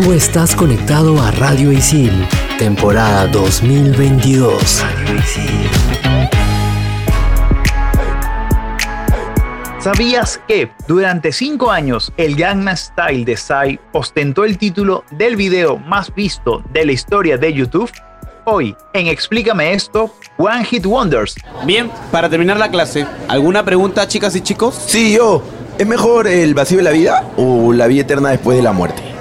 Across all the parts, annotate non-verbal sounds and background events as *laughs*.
Tú estás conectado a Radio Isil, temporada 2022. ¿Sabías que durante 5 años el Gangnam Style de Psy ostentó el título del video más visto de la historia de YouTube? Hoy, en Explícame esto, One Hit Wonders. Bien, para terminar la clase, ¿alguna pregunta, chicas y chicos? Sí, yo. ¿Es mejor el vacío de la vida o la vida eterna después de la muerte?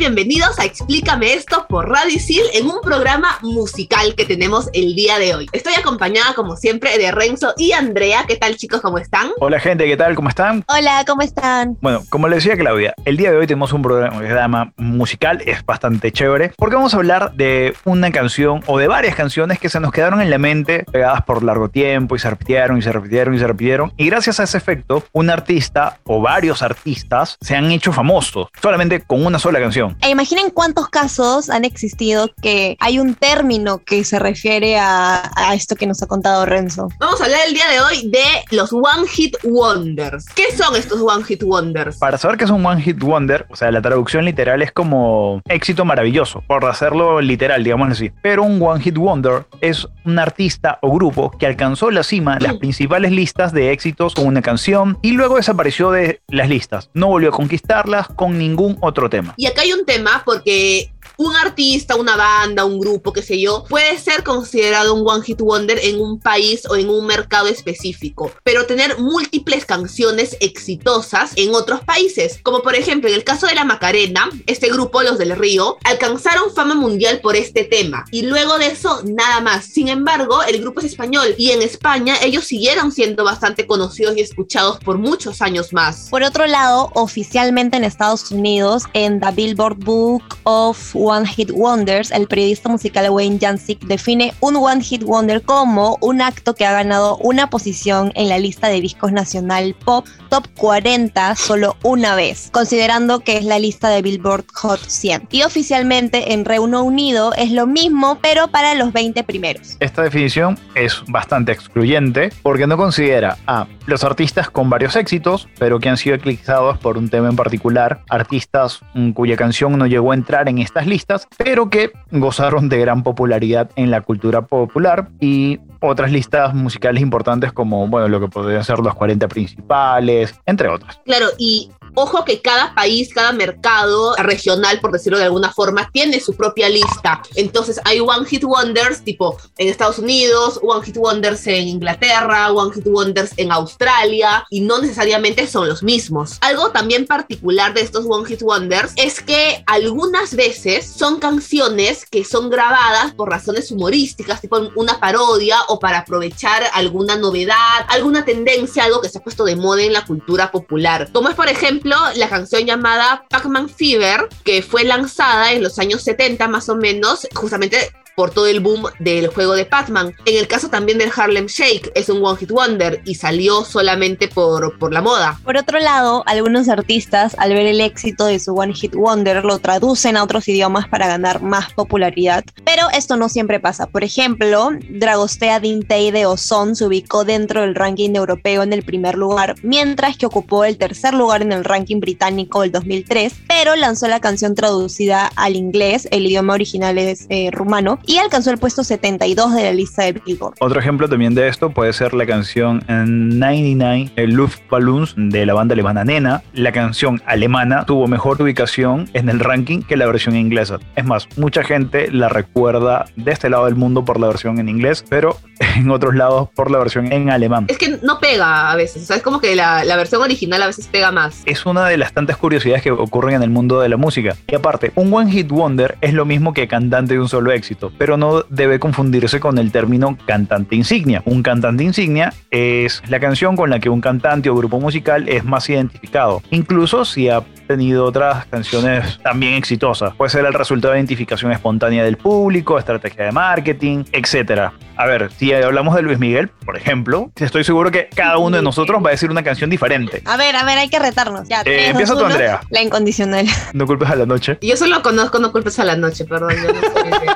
Bienvenidos a Explícame esto por Radio Isil en un programa musical que tenemos el día de hoy. Estoy acompañada como siempre de Renzo y Andrea. ¿Qué tal chicos? ¿Cómo están? Hola gente, ¿qué tal? ¿Cómo están? Hola, ¿cómo están? Bueno, como le decía Claudia, el día de hoy tenemos un programa musical, es bastante chévere, porque vamos a hablar de una canción o de varias canciones que se nos quedaron en la mente pegadas por largo tiempo y se repitieron y se repitieron y se repitieron. Y gracias a ese efecto, un artista o varios artistas se han hecho famosos solamente con una sola canción. E imaginen cuántos casos han existido que hay un término que se refiere a, a esto que nos ha contado Renzo. Vamos a hablar el día de hoy de los One Hit Wonders. ¿Qué son estos One Hit Wonders? Para saber qué es un One Hit Wonder, o sea, la traducción literal es como éxito maravilloso, por hacerlo literal, digamos así. Pero un One Hit Wonder es un artista o grupo que alcanzó la cima de las principales listas de éxitos con una canción y luego desapareció de las listas. No volvió a conquistarlas con ningún otro tema. Y acá hay un tema porque un artista, una banda, un grupo, qué sé yo, puede ser considerado un One Hit Wonder en un país o en un mercado específico, pero tener múltiples canciones exitosas en otros países, como por ejemplo en el caso de la Macarena, este grupo, los del Río, alcanzaron fama mundial por este tema y luego de eso nada más. Sin embargo, el grupo es español y en España ellos siguieron siendo bastante conocidos y escuchados por muchos años más. Por otro lado, oficialmente en Estados Unidos, en The Billboard Book of One Hit Wonders, el periodista musical Wayne Jancic define un One Hit Wonder como un acto que ha ganado una posición en la lista de discos nacional pop top 40 solo una vez, considerando que es la lista de Billboard Hot 100. Y oficialmente en Reino Unido es lo mismo, pero para los 20 primeros. Esta definición es bastante excluyente porque no considera a los artistas con varios éxitos, pero que han sido eclipsados por un tema en particular, artistas mm, cuya canción no llegó a entrar en estas listas, pero que gozaron de gran popularidad en la cultura popular y otras listas musicales importantes como, bueno, lo que podrían ser los 40 principales, entre otras. Claro, y ojo que cada país, cada mercado regional, por decirlo de alguna forma, tiene su propia lista. Entonces hay One Hit Wonders tipo en Estados Unidos, One Hit Wonders en Inglaterra, One Hit Wonders en Australia, y no necesariamente son los mismos. Algo también particular de estos One Hit Wonders es que algunas veces son canciones que son grabadas por razones humorísticas, tipo una parodia o para aprovechar alguna novedad, alguna tendencia, algo que se ha puesto de moda en la cultura popular. Como es, por ejemplo, la canción llamada Pac-Man Fever, que fue lanzada en los años 70 más o menos, justamente por todo el boom del juego de Pac-Man. En el caso también del Harlem Shake, es un One Hit Wonder y salió solamente por, por la moda. Por otro lado, algunos artistas, al ver el éxito de su One Hit Wonder, lo traducen a otros idiomas para ganar más popularidad. Pero esto no siempre pasa. Por ejemplo, Dragostea Dintei de Ozon se ubicó dentro del ranking europeo en el primer lugar, mientras que ocupó el tercer lugar en el ranking británico del 2003, pero lanzó la canción traducida al inglés, el idioma original es eh, rumano, y alcanzó el puesto 72 de la lista de Billboard. Otro ejemplo también de esto puede ser la canción 99, el Luftballons de la banda alemana Nena. La canción alemana tuvo mejor ubicación en el ranking que la versión inglesa. Es más, mucha gente la recuerda de este lado del mundo por la versión en inglés, pero en otros lados por la versión en alemán. Es que no pega a veces, o sea, es como que la, la versión original a veces pega más. Es una de las tantas curiosidades que ocurren en el mundo de la música. Y aparte, un One Hit Wonder es lo mismo que cantante de un solo éxito, pero no debe confundirse con el término cantante insignia. Un cantante insignia es la canción con la que un cantante o grupo musical es más identificado, incluso si ha tenido otras canciones también exitosas. Puede ser el resultado de identificación espontánea del público, estrategia de marketing, etc. A ver, si hablamos de Luis Miguel, por ejemplo, estoy seguro que cada uno de nosotros va a decir una canción diferente. A ver, a ver, hay que retarnos. Ya, Eh, empieza tú. Andrea. La incondicional. No culpes a la noche. Yo solo conozco No culpes a la noche, perdón. Yo no soy de...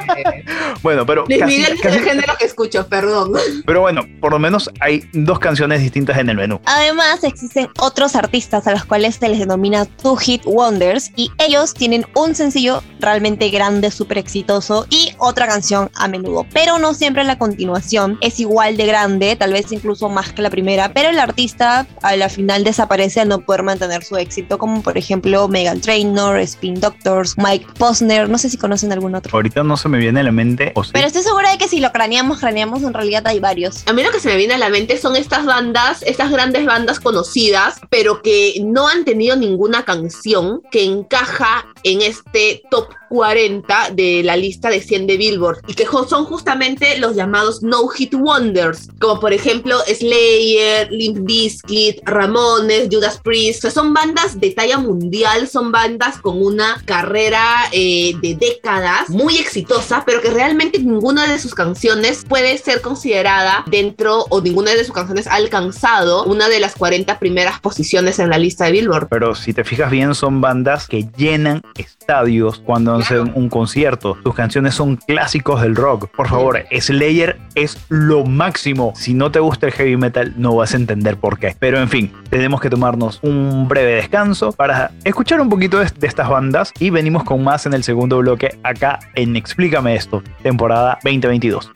Bueno, pero Luis casi- Miguel es casi- el género que escucho, perdón. pero bueno, por lo menos hay dos canciones distintas en el menú. Además, existen otros artistas a los cuales se les denomina Two Hit Wonders y ellos tienen un sencillo realmente grande, súper exitoso y otra canción a menudo. Pero no siempre la continuación es igual de grande, tal vez incluso más que la primera, pero el artista a la final desaparece al no poder mantener su éxito, como por ejemplo Megan Trainor, Spin Doctors, Mike Posner, no sé si conocen algún otro. Ahorita no se me viene a la mente. O sí. Pero estoy segura de que si lo craneamos, craneamos, en realidad hay varios. A mí lo que se me viene a la mente son estas bandas, estas grandes bandas conocidas, pero que no han tenido ninguna canción que encaja en este top 40 de la lista de 100 de Billboard y que son justamente los llamados No Hit Wonders, como por ejemplo Slayer, Limp Bizkit, Ramones, Judas Priest, o sea, son bandas de talla mundial, son bandas con una carrera eh, de décadas muy exitosa, pero que realmente ninguna de sus canciones puede ser considerada dentro o ninguna de sus canciones ha alcanzado una de las 40 primeras posiciones en la lista de Billboard. Pero si te fijas bien, son bandas que llenan estadios cuando hacen un concierto. Sus canciones son clásicos del rock. Por favor, Slayer es lo máximo. Si no te gusta el heavy metal, no vas a entender por qué. Pero en fin, tenemos que tomarnos un breve descanso para escuchar un poquito de, de estas bandas y venimos con más en el segundo bloque acá en Explícame esto, temporada 2022.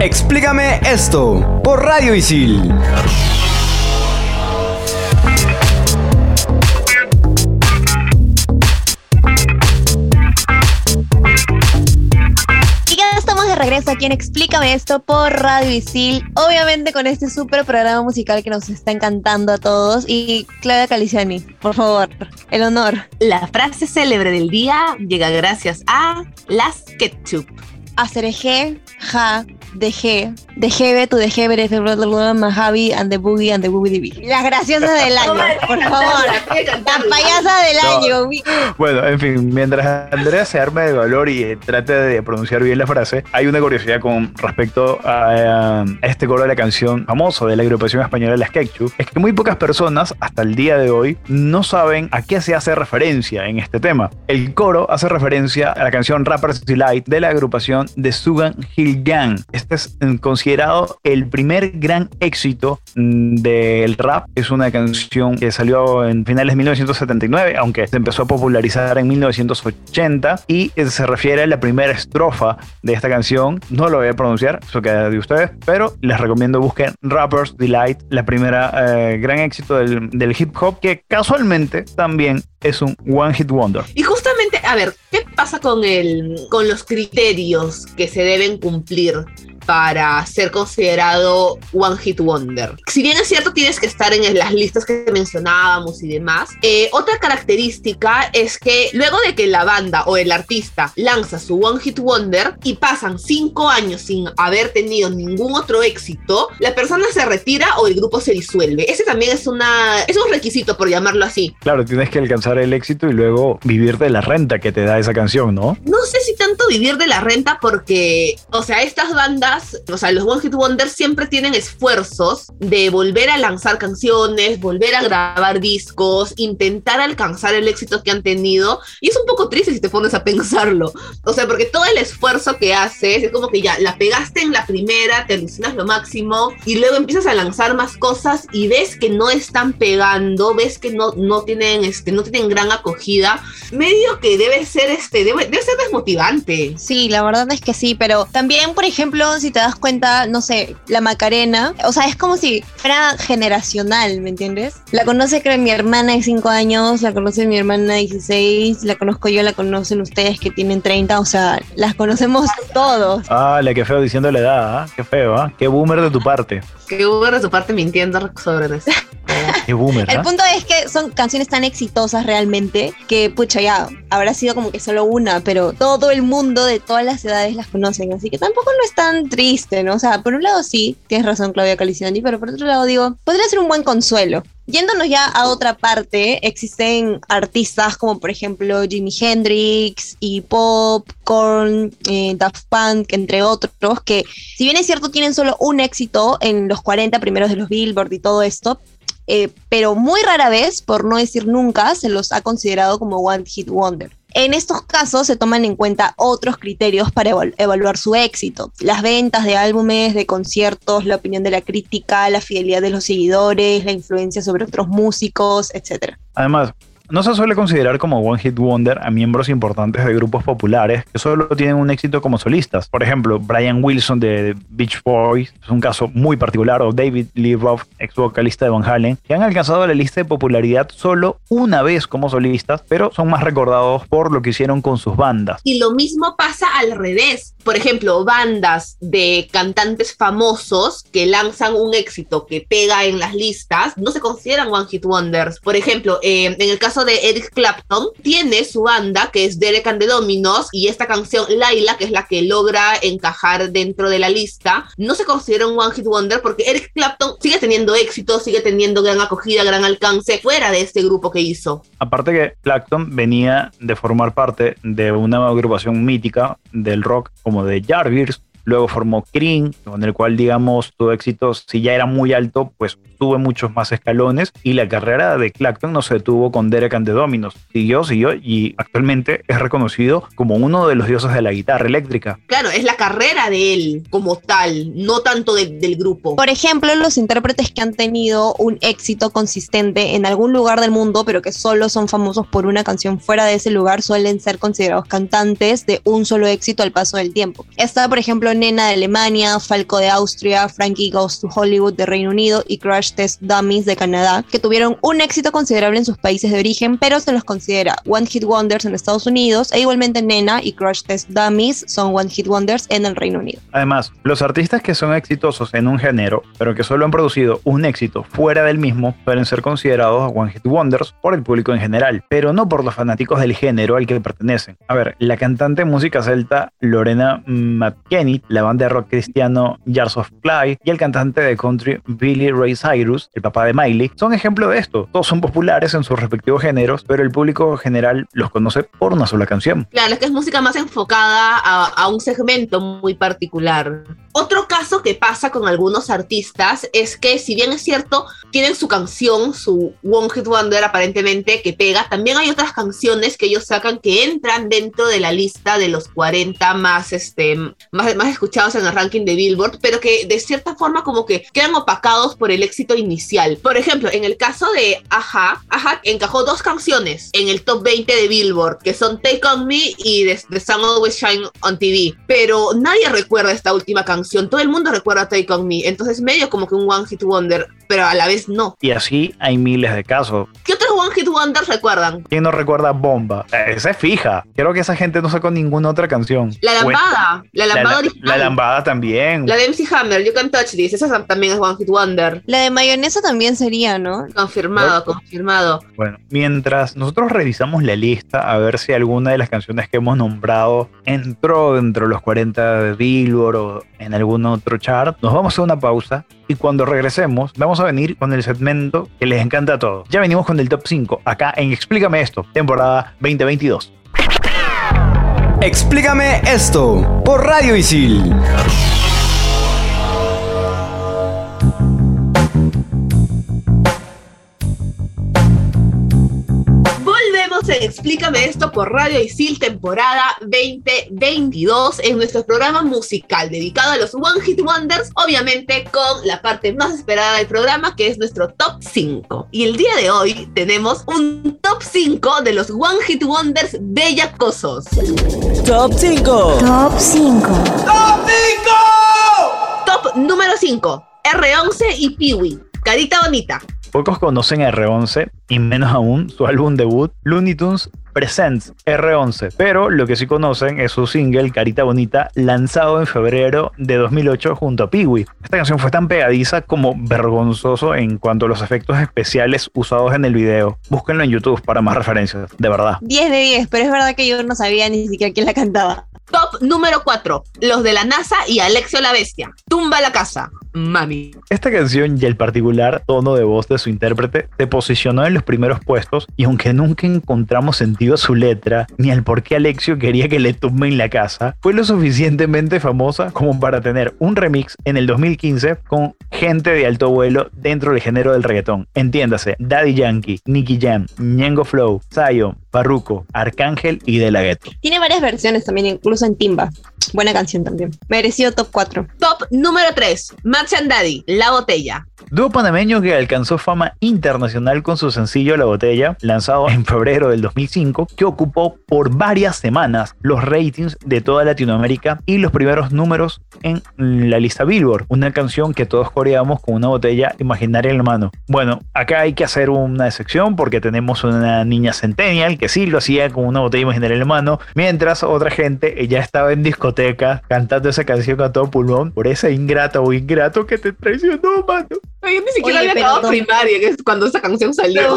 Explícame esto por Radio Isil. De regreso aquí en Explícame esto por Radio Isil. Obviamente con este súper programa musical que nos está encantando a todos. Y Claudia Caliciani, por favor, el honor. La frase célebre del día llega gracias a las ketchup. Acereje, ja, deje, dejebe, tu dejebe, Mahavi, and the boogie, and the boogie divi. Las graciosas del *laughs* año, por favor. *laughs* La payasa del No. año. Bueno, en fin, mientras Andrea se arma de valor y eh, trate de pronunciar bien la frase, hay una curiosidad con respecto a, a este coro de la canción famoso de la agrupación española Las Ketchup. Es que muy pocas personas hasta el día de hoy no saben a qué se hace referencia en este tema. El coro hace referencia a la canción Rapper's Delight de la agrupación de Sugan Hill Gang. Este es considerado el primer gran éxito mm, del rap. Es una canción que salió en finales de 1979, aunque se empezó a popularizar en 1980 y se refiere a la primera estrofa de esta canción. No lo voy a pronunciar, eso queda de ustedes, pero les recomiendo busquen Rapper's Delight, la primera eh, gran éxito del, del hip hop, que casualmente también es un One Hit Wonder. Y justamente, a ver, ¿qué pasa con, el, con los criterios que se deben cumplir para ser considerado One Hit Wonder? Si bien es cierto, tienes que estar en las listas que mencionábamos y demás. eh, otra característica es que luego de que la banda o el artista lanza su One Hit Wonder y pasan cinco años sin haber tenido ningún otro éxito, la persona se retira o el grupo se disuelve. Ese también es, una, es un requisito, por llamarlo así. Claro, tienes que alcanzar el éxito y luego vivir de la renta que te da esa canción, ¿no? No sé si tanto vivir de la renta porque, o sea, estas bandas, o sea, los One Hit Wonders siempre tienen esfuerzos de volver a lanzar canciones, volver a grabar discos, intentar alcanzar el éxito que han tenido. Y es un poco triste si te pones a pensarlo. O sea, porque todo el esfuerzo que haces es como que ya la pegaste en la primera, te alucinas lo máximo y luego empiezas a lanzar más cosas y ves que no están pegando, ves que no, no, tienen, este, no tienen gran acogida. Medio que debe ser, este, debe, debe ser desmotivante. Sí, la verdad es que sí, pero también, por ejemplo, si te das cuenta, no sé, la Macarena, o sea, es como si fuera generacional, ¿me entiendes? La conoce creo mi hermana de 5 años, la conoce mi hermana de 16, la conozco yo, la conocen ustedes que tienen 30, o sea, las conocemos todos. Ah, la que feo diciendo la edad, ¿ah? Qué feo, ¿ah? Qué boomer de tu parte. Que hubo de su parte mintiendo sobre eso. Qué boomer, El ¿ah? punto es que son canciones tan exitosas realmente que, pucha, ya, habrá sido como que solo una, pero todo el mundo de todas las edades las conocen, así que tampoco no es tan triste, ¿no? O sea, por un lado sí, tienes razón Claudia Caliciani, pero por otro lado digo, podría ser un buen consuelo. Yéndonos ya a otra parte, existen artistas como por ejemplo Jimi Hendrix y Pop, Korn, eh, Daft Punk, entre otros, que si bien es cierto tienen solo un éxito en los 40 primeros de los Billboard y todo esto, eh, pero muy rara vez, por no decir nunca, se los ha considerado como One Hit Wonder. En estos casos se toman en cuenta otros criterios para eval- evaluar su éxito. Las ventas de álbumes, de conciertos, la opinión de la crítica, la fidelidad de los seguidores, la influencia sobre otros músicos, etc. Además, no se suele considerar como One Hit Wonder a miembros importantes de grupos populares que solo tienen un éxito como solistas. Por ejemplo, Brian Wilson de Beach Boys es un caso muy particular, o David Lee Roth, ex vocalista de Van Halen, que han alcanzado la lista de popularidad solo una vez como solistas, pero son más recordados por lo que hicieron con sus bandas. Y lo mismo pasa al revés. Por ejemplo, bandas de cantantes famosos que lanzan un éxito que pega en las listas no se consideran One Hit Wonders. Por ejemplo, eh, en el caso de Eric Clapton, tiene su banda que es Derek and the Dominos y esta canción Laila, que es la que logra encajar dentro de la lista, no se considera un One Hit Wonder porque Eric Clapton sigue teniendo éxito, sigue teniendo gran acogida, gran alcance fuera de este grupo que hizo. Aparte que Clapton venía de formar parte de una agrupación mítica del rock como de Jarvis, luego formó Cream, con el cual digamos su éxito si ya era muy alto, pues tuvo muchos más escalones y la carrera de Clapton no se detuvo con Derek and the Dominos, siguió, siguió y actualmente es reconocido como uno de los dioses de la guitarra eléctrica. Claro, es la carrera de él como tal, no tanto de- del grupo. Por ejemplo, los intérpretes que han tenido un éxito consistente en algún lugar del mundo, pero que solo son famosos por una canción fuera de ese lugar, suelen ser considerados cantantes de un solo éxito al paso del tiempo. Está, por ejemplo, Nena de Alemania, Falco de Austria, Frankie Goes to Hollywood de Reino Unido y Crash Test Dummies de Canadá, que tuvieron un éxito considerable en sus países de origen, pero se los considera One Hit Wonders en Estados Unidos, e igualmente Nena y Crash Test Dummies son One Hit Wonders en el Reino Unido. Además, los artistas que son exitosos en un género, pero que solo han producido un éxito fuera del mismo, suelen ser considerados One Hit Wonders por el público en general, pero no por los fanáticos del género al que pertenecen. A ver, la cantante de música celta Lorena McKenny, la banda de rock cristiano Jars of Clay y el cantante de country Billy Ray Cyrus, el papá de Miley, son ejemplo de esto. Todos son populares en sus respectivos géneros, pero el público general los conoce por una sola canción. Claro, es que es música más enfocada a, a un segmento muy particular. Otro caso que pasa con algunos artistas es que, si bien es cierto, tienen su canción, su One Hit Wonder aparentemente que pega, también hay otras canciones que ellos sacan que entran dentro de la lista de los 40 más, este, más, más escuchados en el ranking de Billboard, pero que de cierta forma como que quedan opacados por el éxito inicial. Por ejemplo, en el caso de Aja, Aja encajó dos canciones en el top 20 de Billboard, que son Take On Me y The, The Sun Always Shine on TV, pero nadie recuerda esta última canción, todo el mundo recuerda Take On Me, entonces medio como que un One Hit Wonder, pero a la vez no. Y así hay miles de casos. ¿Qué otros One Hit Wonders recuerdan? ¿Quién no recuerda Bomba? Esa es fija. Creo que esa gente no sacó ninguna otra canción. La lambada, la La, lambada la- original. la lambada también. La de MC Hammer, You Can Touch This, esa también es One Hit Wonder. La de mayonesa también sería, ¿no? Confirmado, confirmado. Bueno, mientras nosotros revisamos la lista a ver si alguna de las canciones que hemos nombrado entró dentro de los 40 de Billboard o en algún otro chart, nos vamos a una pausa y cuando regresemos vamos a venir con el segmento que les encanta a todos. Ya venimos con el top 5 acá en Explícame esto, temporada 2022. Explícame esto por Radio Isil. Explícame esto por Radio Isil, temporada 2022, en nuestro programa musical dedicado a los One Hit Wonders, obviamente con la parte más esperada del programa, que es nuestro top 5. Y el día de hoy tenemos un top 5 de los One Hit Wonders bellacosos. Top 5. Top 5. Top número 5, R11 y Peewee. Carita bonita. Pocos conocen a R11 y menos aún su álbum debut Looney Tunes Presents R11, pero lo que sí conocen es su single Carita Bonita lanzado en febrero de 2008 junto a Peewee. Esta canción fue tan pegadiza como vergonzoso en cuanto a los efectos especiales usados en el video. Búsquenlo en YouTube para más referencias, de verdad. 10 de 10, pero es verdad que yo no sabía ni siquiera quién la cantaba. Top número 4, los de la NASA y Alexio la Bestia. Tumba la casa. Mami. Esta canción y el particular tono de voz de su intérprete se posicionó en los primeros puestos y aunque nunca encontramos sentido a su letra ni al por qué Alexio quería que le tumben la casa, fue lo suficientemente famosa como para tener un remix en el 2015 con gente de alto vuelo dentro del género del reggaetón. Entiéndase, Daddy Yankee, Nicky Jam, Ñengo Flow, Zion, Farruko, Arcángel y De La Ghetto. Tiene varias versiones también, incluso en Timba. Buena canción también. Mereció top 4. Top número 3, Max and Daddy, La Botella. Dúo panameño que alcanzó fama internacional con su sencillo La Botella, lanzado en febrero del 2005, que ocupó por varias semanas los ratings de toda Latinoamérica y los primeros números en la lista Billboard. Una canción que todos coreamos con una botella imaginaria en la mano. Bueno, acá hay que hacer una excepción porque tenemos una niña centennial que sí lo hacía con una botella imaginaria en la mano, mientras otra gente ella estaba en discoteca cantando esa canción a todo pulmón por ese ingrato o ingrato que te traicionó, mano. Yo ni siquiera Oye, había acabado dos- primaria, que es cuando esa canción salió.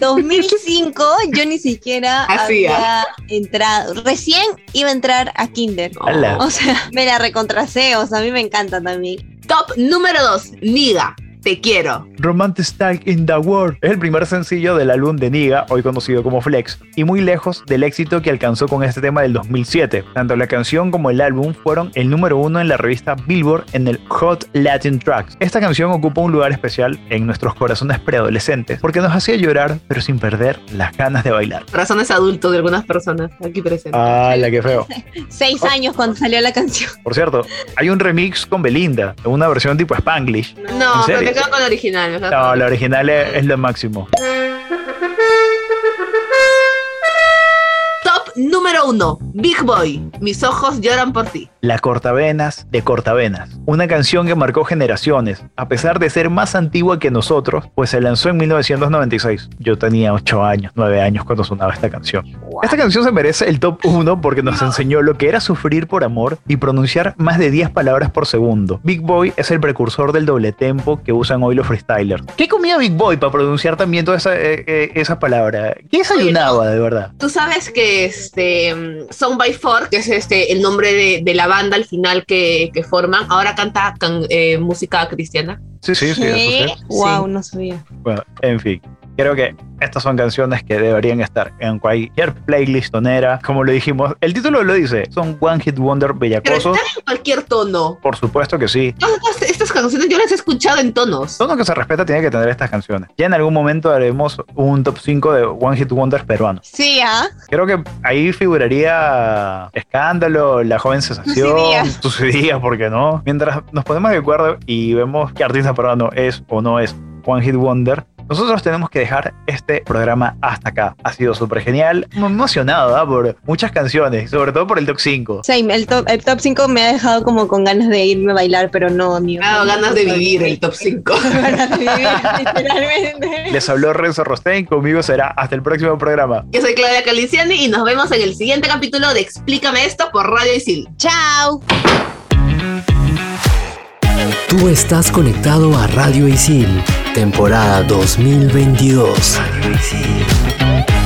2005 yo ni siquiera *laughs* Hacía. había entrado. Recién iba a entrar a Kinder. O sea, me la recontracé. O sea, a mí me encanta también. Top número 2, Niga. Te quiero. Romantic Style in the World es el primer sencillo del álbum de Niga, hoy conocido como Flex, y muy lejos del éxito que alcanzó con este tema del 2007. Tanto la canción como el álbum fueron el número uno en la revista Billboard en el Hot Latin Tracks. Esta canción ocupa un lugar especial en nuestros corazones preadolescentes porque nos hacía llorar, pero sin perder las ganas de bailar. Razones adultos de algunas personas aquí presentes. ¡Ah, la que feo! Seis años cuando salió la canción. Por cierto, hay un remix con Belinda, en una versión tipo Spanglish. no, ¿en pero serio? me quedo con la original. me quedo No, con- la original es, es lo máximo. Top número 1, Big Boy. Mis ojos lloran por ti. La Cortavenas de Cortavenas, una canción que marcó generaciones, a pesar de ser más antigua que nosotros, pues se lanzó en 1996. Yo tenía 8 años, 9 años cuando sonaba esta canción. Esta canción se merece el top 1 porque nos enseñó lo que era sufrir por amor y pronunciar más de 10 palabras por segundo. Big Boy es el precursor del doble tempo que usan hoy los freestylers. ¿Qué comía Big Boy para pronunciar también toda esa, eh, eh, esa palabra? ¿Qué desayunaba de verdad? Tú sabes que este Song by Four, que es este el nombre de, de la banda al final que, que forman, ahora canta can- eh, música cristiana. Sí, sí, sí. Wow, no sabía. Bueno, en fin. Creo que estas son canciones que deberían estar en cualquier playlist tonera. Como lo dijimos, el título lo dice. Son One Hit Wonder Pero bellacosos. están en cualquier tono. Por supuesto que sí. Todas estas, estas canciones yo las he escuchado en tonos. Todo lo que se respeta tiene que tener estas canciones. Ya en algún momento haremos un top 5 de One Hit Wonders peruanos. Sí, ¿ah? Creo que ahí figuraría Escándalo, La Joven Sensación. Suicidia, ¿por qué no? Mientras nos ponemos de acuerdo y vemos qué artista peruano es o no es One Hit Wonder, nosotros tenemos que dejar este programa hasta acá. Ha sido súper genial. Emocionado ¿ah? por muchas canciones, sobre todo por el top 5. Same, el top, el top 5 me ha dejado como con ganas de irme a bailar, pero no, amigo. Me ha dado ganas de vivir el top 5. *laughs* ganas de vivir, literalmente. Les habló Renzo Rostein, conmigo será hasta el próximo programa. Yo soy Claudia Caliciani y nos vemos en el siguiente capítulo de Explícame esto por Radio Isil. Chao. Tú estás conectado a Radio Isil, temporada 2022. Radio Isil.